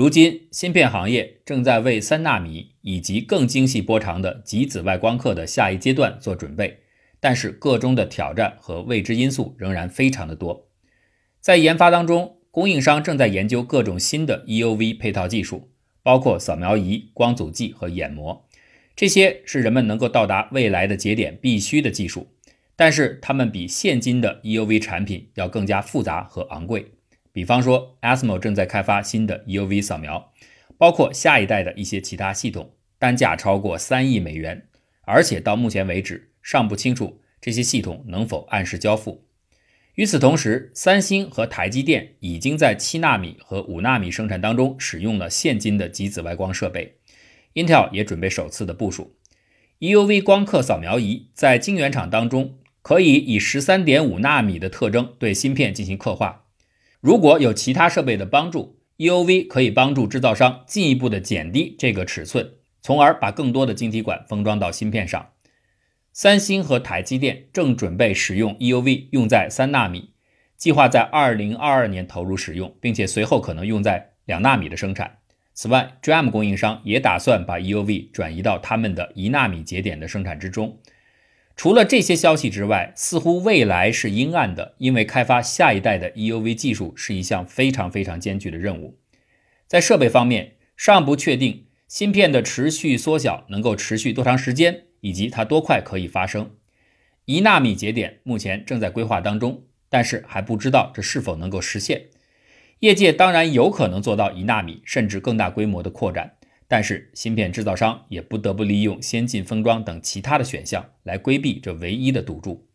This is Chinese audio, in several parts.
如今，芯片行业正在为三纳米以及更精细波长的极紫外光刻的下一阶段做准备，但是个中的挑战和未知因素仍然非常的多。在研发当中，供应商正在研究各种新的 EUV 配套技术，包括扫描仪、光阻剂和眼膜，这些是人们能够到达未来的节点必须的技术。但是，它们比现今的 EUV 产品要更加复杂和昂贵。比方说，ASML 正在开发新的 EUV 扫描，包括下一代的一些其他系统，单价超过三亿美元，而且到目前为止尚不清楚这些系统能否按时交付。与此同时，三星和台积电已经在七纳米和五纳米生产当中使用了现今的极紫外光设备，Intel 也准备首次的部署 EUV 光刻扫描仪，在晶圆厂当中。可以以十三点五纳米的特征对芯片进行刻画。如果有其他设备的帮助，EUV 可以帮助制造商进一步的减低这个尺寸，从而把更多的晶体管封装到芯片上。三星和台积电正准备使用 EUV 用在三纳米，计划在二零二二年投入使用，并且随后可能用在两纳米的生产。此外，DRAM 供应商也打算把 EUV 转移到他们的一纳米节点的生产之中。除了这些消息之外，似乎未来是阴暗的，因为开发下一代的 EUV 技术是一项非常非常艰巨的任务。在设备方面，尚不确定芯片的持续缩小能够持续多长时间，以及它多快可以发生。一纳米节点目前正在规划当中，但是还不知道这是否能够实现。业界当然有可能做到一纳米甚至更大规模的扩展。但是，芯片制造商也不得不利用先进封装等其他的选项来规避这唯一的赌注。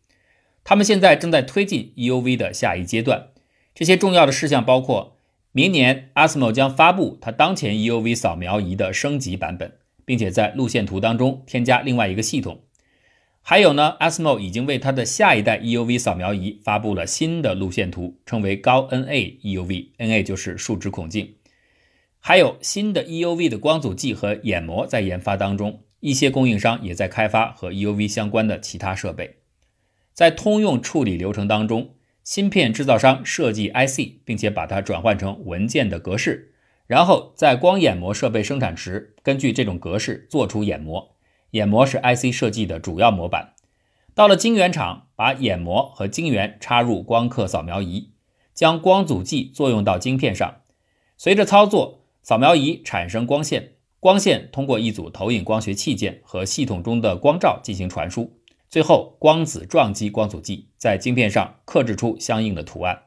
他们现在正在推进 EUV 的下一阶段，这些重要的事项包括：明年 ASML 将发布它当前 EUV 扫描仪的升级版本，并且在路线图当中添加另外一个系统。还有呢，ASML 已经为它的下一代 EUV 扫描仪发布了新的路线图，称为高 NA EUV，NA 就是数值孔径。还有新的 EUV 的光阻剂和眼膜在研发当中，一些供应商也在开发和 EUV 相关的其他设备。在通用处理流程当中，芯片制造商设计 IC，并且把它转换成文件的格式，然后在光眼膜设备生产时，根据这种格式做出眼膜。眼膜是 IC 设计的主要模板。到了晶圆厂，把眼膜和晶圆插入光刻扫描仪，将光阻剂作用到晶片上，随着操作。扫描仪产生光线，光线通过一组投影光学器件和系统中的光照进行传输，最后光子撞击光阻剂，在晶片上刻制出相应的图案。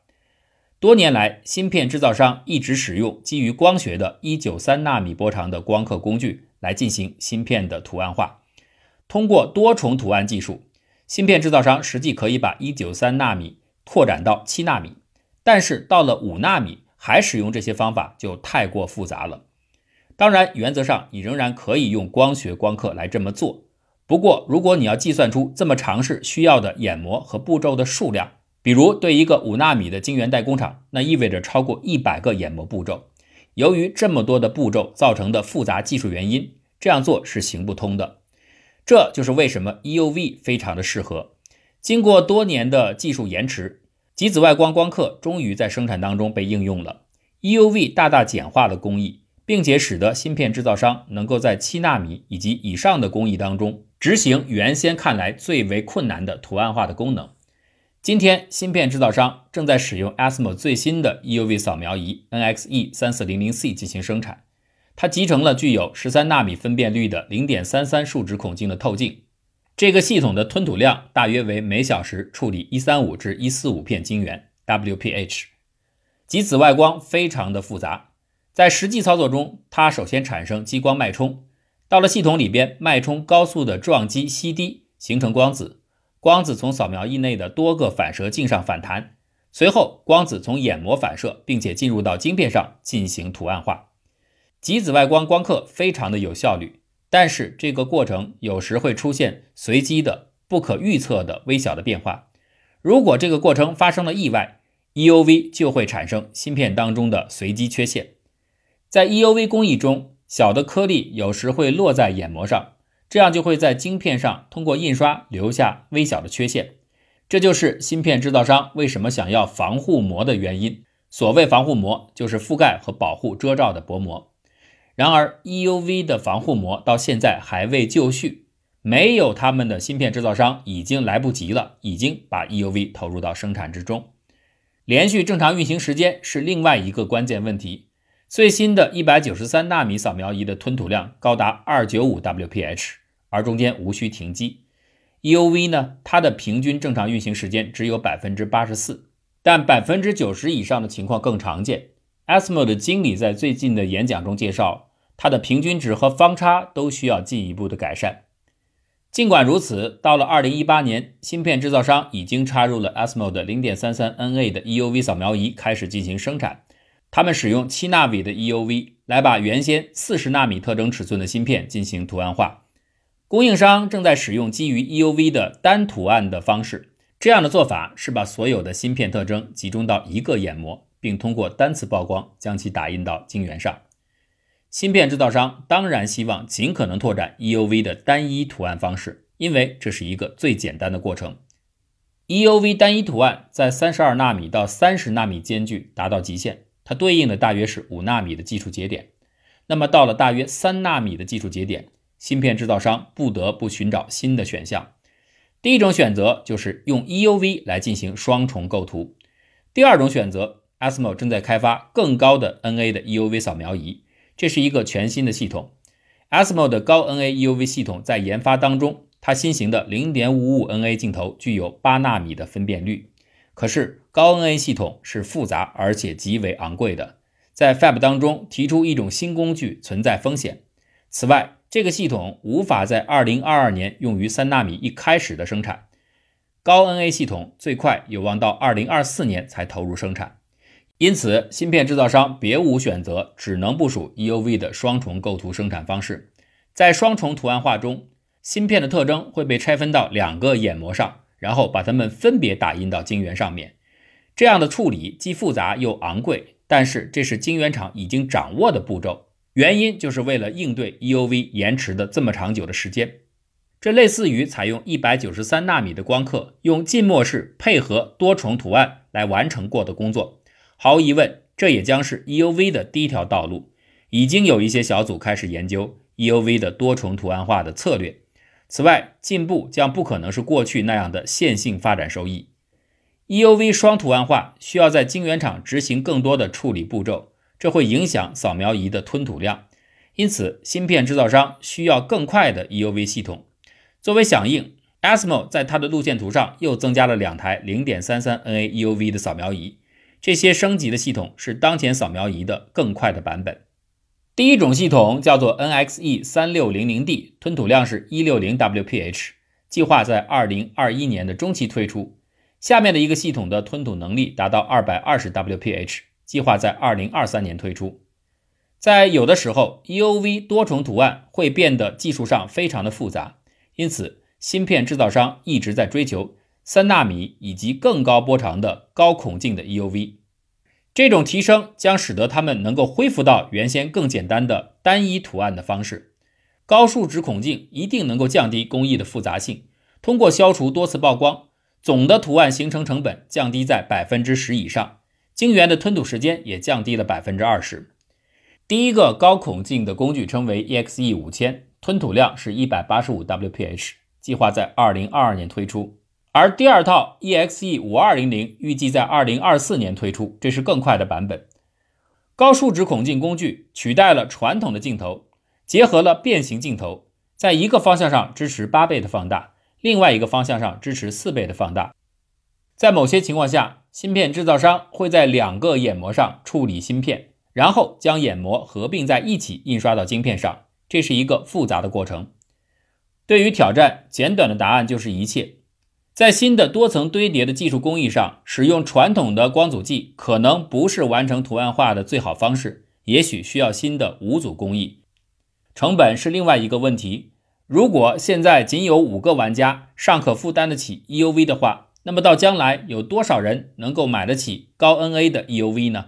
多年来，芯片制造商一直使用基于光学的193纳米波长的光刻工具来进行芯片的图案化。通过多重图案技术，芯片制造商实际可以把193纳米拓展到7纳米，但是到了5纳米。还使用这些方法就太过复杂了。当然，原则上你仍然可以用光学光刻来这么做。不过，如果你要计算出这么尝试需要的眼膜和步骤的数量，比如对一个五纳米的晶圆代工厂，那意味着超过一百个眼膜步骤。由于这么多的步骤造成的复杂技术原因，这样做是行不通的。这就是为什么 EUV 非常的适合。经过多年的技术延迟。极紫外光光刻终于在生产当中被应用了，EUV 大大简化了工艺，并且使得芯片制造商能够在七纳米以及以上的工艺当中执行原先看来最为困难的图案化的功能。今天，芯片制造商正在使用 ASML 最新的 EUV 扫描仪 NXE 三四零零 C 进行生产，它集成了具有十三纳米分辨率的零点三三数值孔径的透镜。这个系统的吞吐量大约为每小时处理一三五至一四五片晶圆 （WPH）。极紫外光非常的复杂，在实际操作中，它首先产生激光脉冲，到了系统里边，脉冲高速的撞击 CD，形成光子，光子从扫描仪内的多个反射镜上反弹，随后光子从眼膜反射，并且进入到晶片上进行图案化。极紫外光光刻非常的有效率。但是这个过程有时会出现随机的、不可预测的微小的变化。如果这个过程发生了意外，EUV 就会产生芯片当中的随机缺陷。在 EUV 工艺中，小的颗粒有时会落在眼膜上，这样就会在晶片上通过印刷留下微小的缺陷。这就是芯片制造商为什么想要防护膜的原因。所谓防护膜就是覆盖和保护遮罩的薄膜。然而，EUV 的防护膜到现在还未就绪，没有他们的芯片制造商已经来不及了，已经把 EUV 投入到生产之中。连续正常运行时间是另外一个关键问题。最新的一百九十三纳米扫描仪的吞吐量高达二九五 WPH，而中间无需停机。EUV 呢，它的平均正常运行时间只有百分之八十四，但百分之九十以上的情况更常见。ASML 的经理在最近的演讲中介绍。它的平均值和方差都需要进一步的改善。尽管如此，到了2018年，芯片制造商已经插入了 ASML 的 0.33NA 的 EUV 扫描仪，开始进行生产。他们使用7纳米的 EUV 来把原先40纳米特征尺寸的芯片进行图案化。供应商正在使用基于 EUV 的单图案的方式，这样的做法是把所有的芯片特征集中到一个眼膜，并通过单次曝光将其打印到晶圆上。芯片制造商当然希望尽可能拓展 EUV 的单一图案方式，因为这是一个最简单的过程。EUV 单一图案在三十二纳米到三十纳米间距达到极限，它对应的大约是五纳米的技术节点。那么到了大约三纳米的技术节点，芯片制造商不得不寻找新的选项。第一种选择就是用 EUV 来进行双重构图。第二种选择，ASML 正在开发更高的 NA 的 EUV 扫描仪。这是一个全新的系统，ASML 的高 NA EUV 系统在研发当中，它新型的0.55 NA 镜头具有八纳米的分辨率。可是高 NA 系统是复杂而且极为昂贵的，在 Fab 当中提出一种新工具存在风险。此外，这个系统无法在2022年用于三纳米一开始的生产，高 NA 系统最快有望到2024年才投入生产。因此，芯片制造商别无选择，只能部署 EUV 的双重构图生产方式。在双重图案化中，芯片的特征会被拆分到两个眼膜上，然后把它们分别打印到晶圆上面。这样的处理既复杂又昂贵，但是这是晶圆厂已经掌握的步骤。原因就是为了应对 EUV 延迟的这么长久的时间。这类似于采用193纳米的光刻，用浸没式配合多重图案来完成过的工作。毫无疑问，这也将是 EUV 的第一条道路。已经有一些小组开始研究 EUV 的多重图案化的策略。此外，进步将不可能是过去那样的线性发展收益。EUV 双图案化需要在晶圆厂执行更多的处理步骤，这会影响扫描仪的吞吐量。因此，芯片制造商需要更快的 EUV 系统。作为响应，ASML 在它的路线图上又增加了两台0.33 NA EUV 的扫描仪。这些升级的系统是当前扫描仪的更快的版本。第一种系统叫做 NXE 三六零零 D，吞吐量是一六零 WPH，计划在二零二一年的中期推出。下面的一个系统的吞吐能力达到二百二十 WPH，计划在二零二三年推出。在有的时候，EUV 多重图案会变得技术上非常的复杂，因此芯片制造商一直在追求。三纳米以及更高波长的高孔径的 EUV，这种提升将使得它们能够恢复到原先更简单的单一图案的方式。高数值孔径一定能够降低工艺的复杂性。通过消除多次曝光，总的图案形成成本降低在百分之十以上，晶圆的吞吐时间也降低了百分之二十。第一个高孔径的工具称为 EXE 五千，吞吐量是一百八十五 WPH，计划在二零二二年推出。而第二套 EXE 五二零零预计在二零二四年推出，这是更快的版本。高数值孔径工具取代了传统的镜头，结合了变形镜头，在一个方向上支持八倍的放大，另外一个方向上支持四倍的放大。在某些情况下，芯片制造商会在两个眼膜上处理芯片，然后将眼膜合并在一起印刷到晶片上，这是一个复杂的过程。对于挑战，简短的答案就是一切。在新的多层堆叠的技术工艺上，使用传统的光阻剂可能不是完成图案化的最好方式，也许需要新的无阻工艺。成本是另外一个问题。如果现在仅有五个玩家尚可负担得起 EUV 的话，那么到将来有多少人能够买得起高 NA 的 EUV 呢？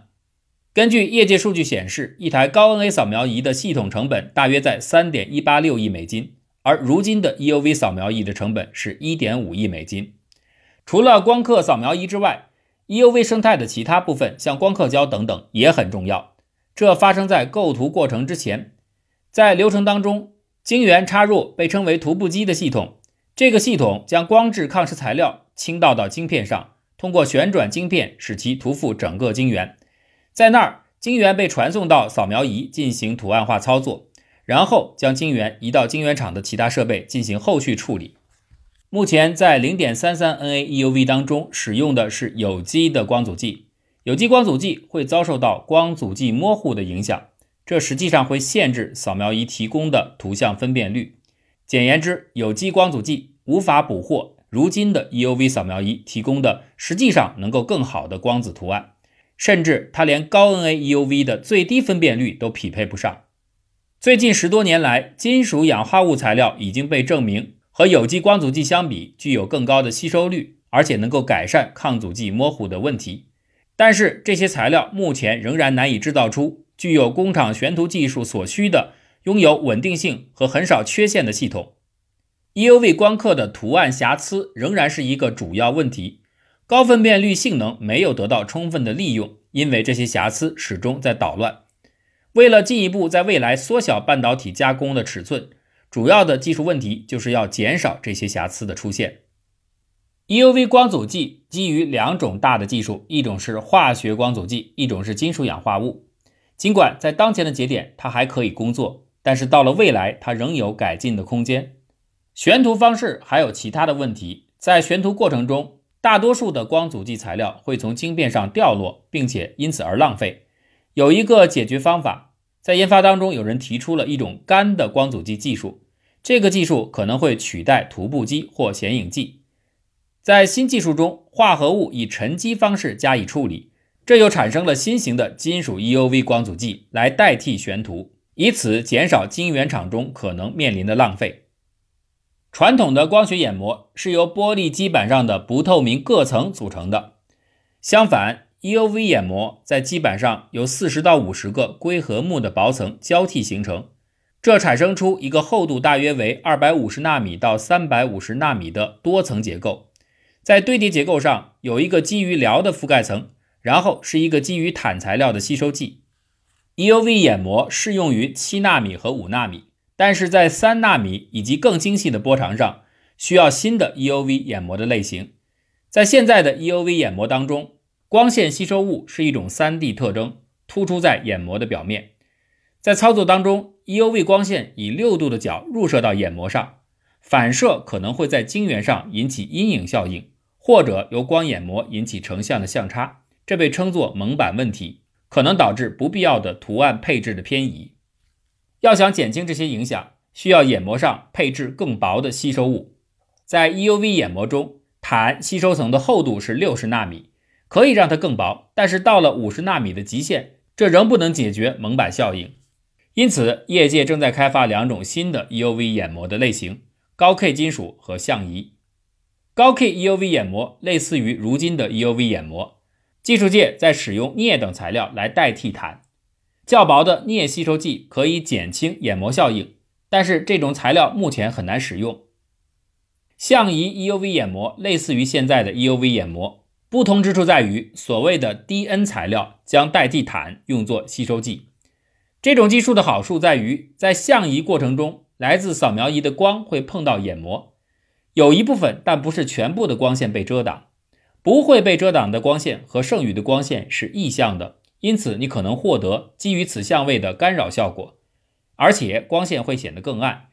根据业界数据显示，一台高 NA 扫描仪的系统成本大约在三点一八六亿美金。而如今的 EUV 扫描仪的成本是1.5亿美金。除了光刻扫描仪之外 EUV 生态的其他部分，像光刻胶等等也很重要。这发生在构图过程之前，在流程当中，晶圆插入被称为涂布机的系统。这个系统将光致抗蚀材料倾倒到晶片上，通过旋转晶片使其涂覆整个晶圆。在那儿，晶圆被传送到扫描仪进行图案化操作，然后将晶圆移到晶圆厂的其他设备进行后续处理。目前在0.33 NA EUV 当中使用的是有机的光阻剂，有机光阻剂会遭受到光阻剂模糊的影响，这实际上会限制扫描仪提供的图像分辨率。简言之，有机光阻剂无法捕获如今的 EUV 扫描仪提供的实际上能够更好的光子图案，甚至它连高 NA EUV 的最低分辨率都匹配不上。最近十多年来，金属氧化物材料已经被证明。和有机光阻剂相比，具有更高的吸收率，而且能够改善抗阻剂模糊的问题。但是这些材料目前仍然难以制造出具有工厂悬涂技术所需的、拥有稳定性和很少缺陷的系统。EUV 光刻的图案瑕疵仍然是一个主要问题，高分辨率性能没有得到充分的利用，因为这些瑕疵始终在捣乱。为了进一步在未来缩小半导体加工的尺寸。主要的技术问题就是要减少这些瑕疵的出现。EUV 光阻剂基于两种大的技术，一种是化学光阻剂，一种是金属氧化物。尽管在当前的节点它还可以工作，但是到了未来它仍有改进的空间。悬涂方式还有其他的问题，在悬涂过程中，大多数的光阻剂材料会从晶片上掉落，并且因此而浪费。有一个解决方法。在研发当中，有人提出了一种干的光阻剂技术，这个技术可能会取代涂布机或显影剂。在新技术中，化合物以沉积方式加以处理，这又产生了新型的金属 EUV 光阻剂来代替悬涂，以此减少晶圆厂中可能面临的浪费。传统的光学眼膜是由玻璃基板上的不透明铬层组成的，相反。EUV 眼膜在基板上有四十到五十个硅和钼的薄层交替形成，这产生出一个厚度大约为二百五十纳米到三百五十纳米的多层结构。在堆叠结构上有一个基于铰的覆盖层，然后是一个基于钽材料的吸收剂。EUV 眼膜适用于七纳米和五纳米，但是在三纳米以及更精细的波长上需要新的 EUV 眼膜的类型。在现在的 EUV 眼膜当中。光线吸收物是一种 3D 特征，突出在眼膜的表面。在操作当中，EUV 光线以六度的角入射到眼膜上，反射可能会在晶圆上引起阴影效应，或者由光眼膜引起成像的相差，这被称作蒙版问题，可能导致不必要的图案配置的偏移。要想减轻这些影响，需要眼膜上配置更薄的吸收物。在 EUV 眼膜中，钽吸收层的厚度是六十纳米。可以让它更薄，但是到了五十纳米的极限，这仍不能解决蒙版效应。因此，业界正在开发两种新的 EUV 眼膜的类型：高 K 金属和相移。高 K EUV 眼膜类似于如今的 EUV 眼膜，技术界在使用镍等材料来代替钽。较薄的镍吸收剂可以减轻眼膜效应，但是这种材料目前很难使用。相移 EUV 眼膜类似于现在的 EUV 眼膜。不同之处在于，所谓的 DN 材料将代替钽用作吸收剂。这种技术的好处在于，在相移过程中，来自扫描仪的光会碰到眼膜，有一部分但不是全部的光线被遮挡。不会被遮挡的光线和剩余的光线是异相的，因此你可能获得基于此相位的干扰效果，而且光线会显得更暗，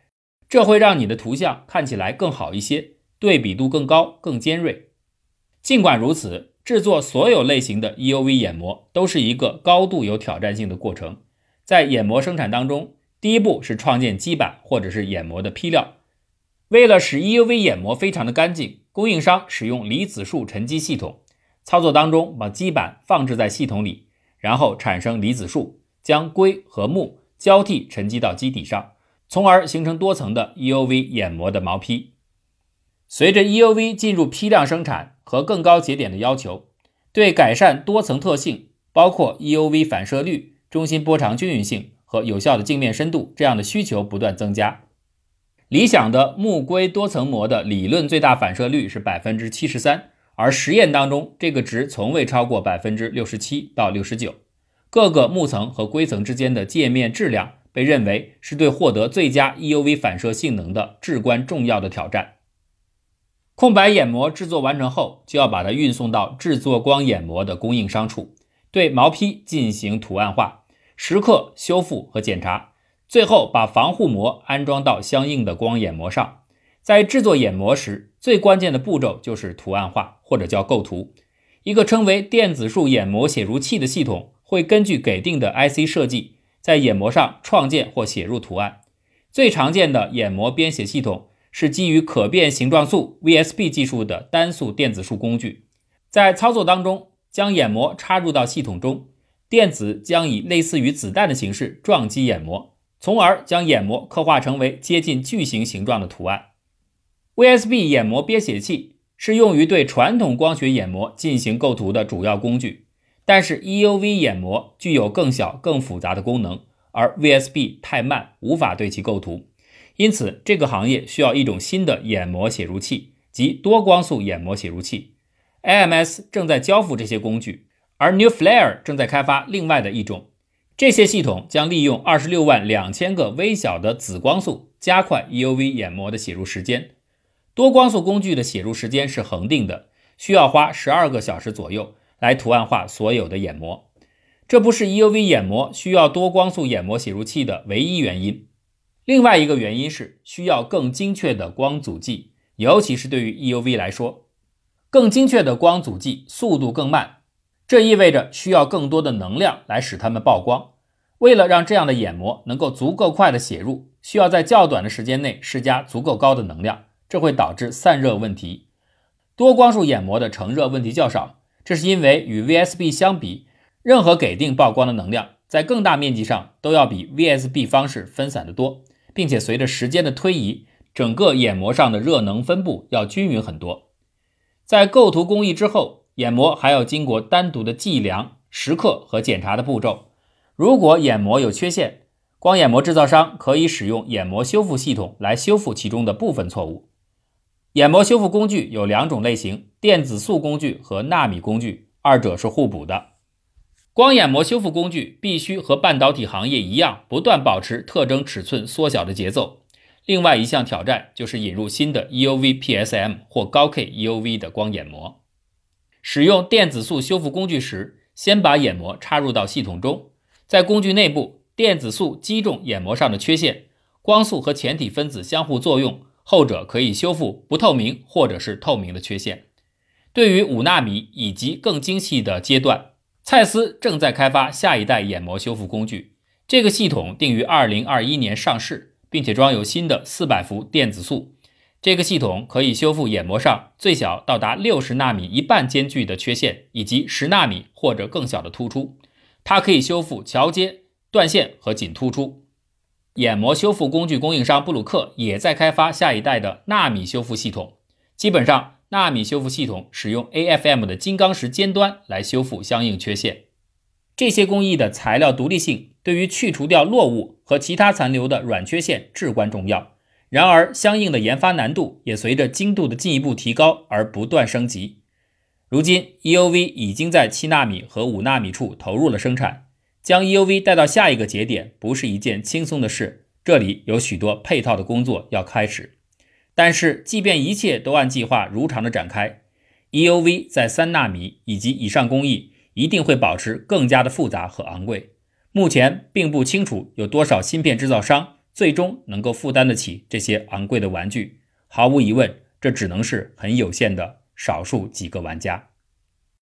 这会让你的图像看起来更好一些，对比度更高、更尖锐。尽管如此，制作所有类型的 EUV 眼膜都是一个高度有挑战性的过程。在眼膜生产当中，第一步是创建基板或者是眼膜的坯料。为了使 EUV 眼膜非常的干净，供应商使用离子束沉积系统。操作当中，把基板放置在系统里，然后产生离子束，将硅和钼交替沉积到基底上，从而形成多层的 EUV 眼膜的毛坯。随着 EUV 进入批量生产和更高节点的要求，对改善多层特性，包括 EUV 反射率、中心波长均匀性和有效的镜面深度这样的需求不断增加。理想的木硅多层膜的理论最大反射率是百分之七十三，而实验当中这个值从未超过百分之六十七到六十九。各个木层和硅层之间的界面质量被认为是对获得最佳 EUV 反射性能的至关重要的挑战。空白眼膜制作完成后，就要把它运送到制作光眼膜的供应商处，对毛坯进行图案化、蚀刻、修复和检查，最后把防护膜安装到相应的光眼膜上。在制作眼膜时，最关键的步骤就是图案化，或者叫构图。一个称为电子束眼膜写入器的系统。会根据给定的 IC 设计，在眼膜上创建或写入图案。最常见的眼膜编写系统是基于可变形状素 VSP 技术的单素电子束工具。在操作当中，将眼膜插入到系统中，电子将以类似于子弹的形式撞击眼膜，从而将眼膜刻画成为接近矩形形状的图案。VSB 眼膜编写器是用于对传统光学眼膜进行构图的主要工具。但是 EUV 眼膜具有更小、更复杂的功能，而 VSB 太慢，无法对其构图。因此，这个行业需要一种新的眼膜写入器，即多光速眼膜写入器。AMS 正在交付这些工具，而 New Flare 正在开发另外的一种。这些系统将利用二十六万两千个微小的紫光素，加快 EUV 眼膜的写入时间。多光速工具的写入时间是恒定的，需要花十二个小时左右。来图案化所有的眼膜，这不是 EUV 眼膜需要多光速眼膜写入器的唯一原因。另外一个原因是需要更精确的光阻剂，尤其是对于 EUV 来说，更精确的光阻剂速度更慢，这意味着需要更多的能量来使它们曝光。为了让这样的眼膜能够足够快的写入，需要在较短的时间内施加足够高的能量，这会导致散热问题。多光束眼膜的成热问题较少。这是因为与 VSB 相比，任何给定曝光的能量在更大面积上都要比 VSB 方式分散得多，并且随着时间的推移，整个眼膜上的热能分布要均匀很多。在构图工艺之后，眼膜还要经过单独的计量、蚀刻和检查的步骤。如果眼膜有缺陷，光眼膜制造商可以使用眼膜修复系统来修复其中的部分错误。眼膜修复工具有两种类型：电子束工具和纳米工具，二者是互补的。光眼膜修复工具必须和半导体行业一样，不断保持特征尺寸缩小的节奏。另外一项挑战就是引入新的 EUV PSM 或高 K EUV 的光眼膜。使用电子束修复工具时，先把眼膜插入到系统中，在工具内部，电子束击中眼膜上的缺陷，光束和前体分子相互作用。后者可以修复不透明或者是透明的缺陷。对于五纳米以及更精细的阶段，蔡司正在开发下一代眼膜修复工具。这个系统定于二零二一年上市，并且装有新的四百伏电子束。这个系统可以修复眼膜上最小到达六十纳米一半间距的缺陷，以及十纳米或者更小的突出。它可以修复桥接、断线和紧突出。眼膜修复工具供应商布鲁克也在开发下一代的纳米修复系统。基本上，纳米修复系统使用 AFM 的金刚石尖端来修复相应缺陷。这些工艺的材料独立性对于去除掉落物和其他残留的软缺陷至关重要。然而，相应的研发难度也随着精度的进一步提高而不断升级。如今，EUV 已经在七纳米和五纳米处投入了生产。将 EUV 带到下一个节点不是一件轻松的事，这里有许多配套的工作要开始。但是，即便一切都按计划如常的展开，EUV 在三纳米以及以上工艺一定会保持更加的复杂和昂贵。目前并不清楚有多少芯片制造商最终能够负担得起这些昂贵的玩具。毫无疑问，这只能是很有限的少数几个玩家。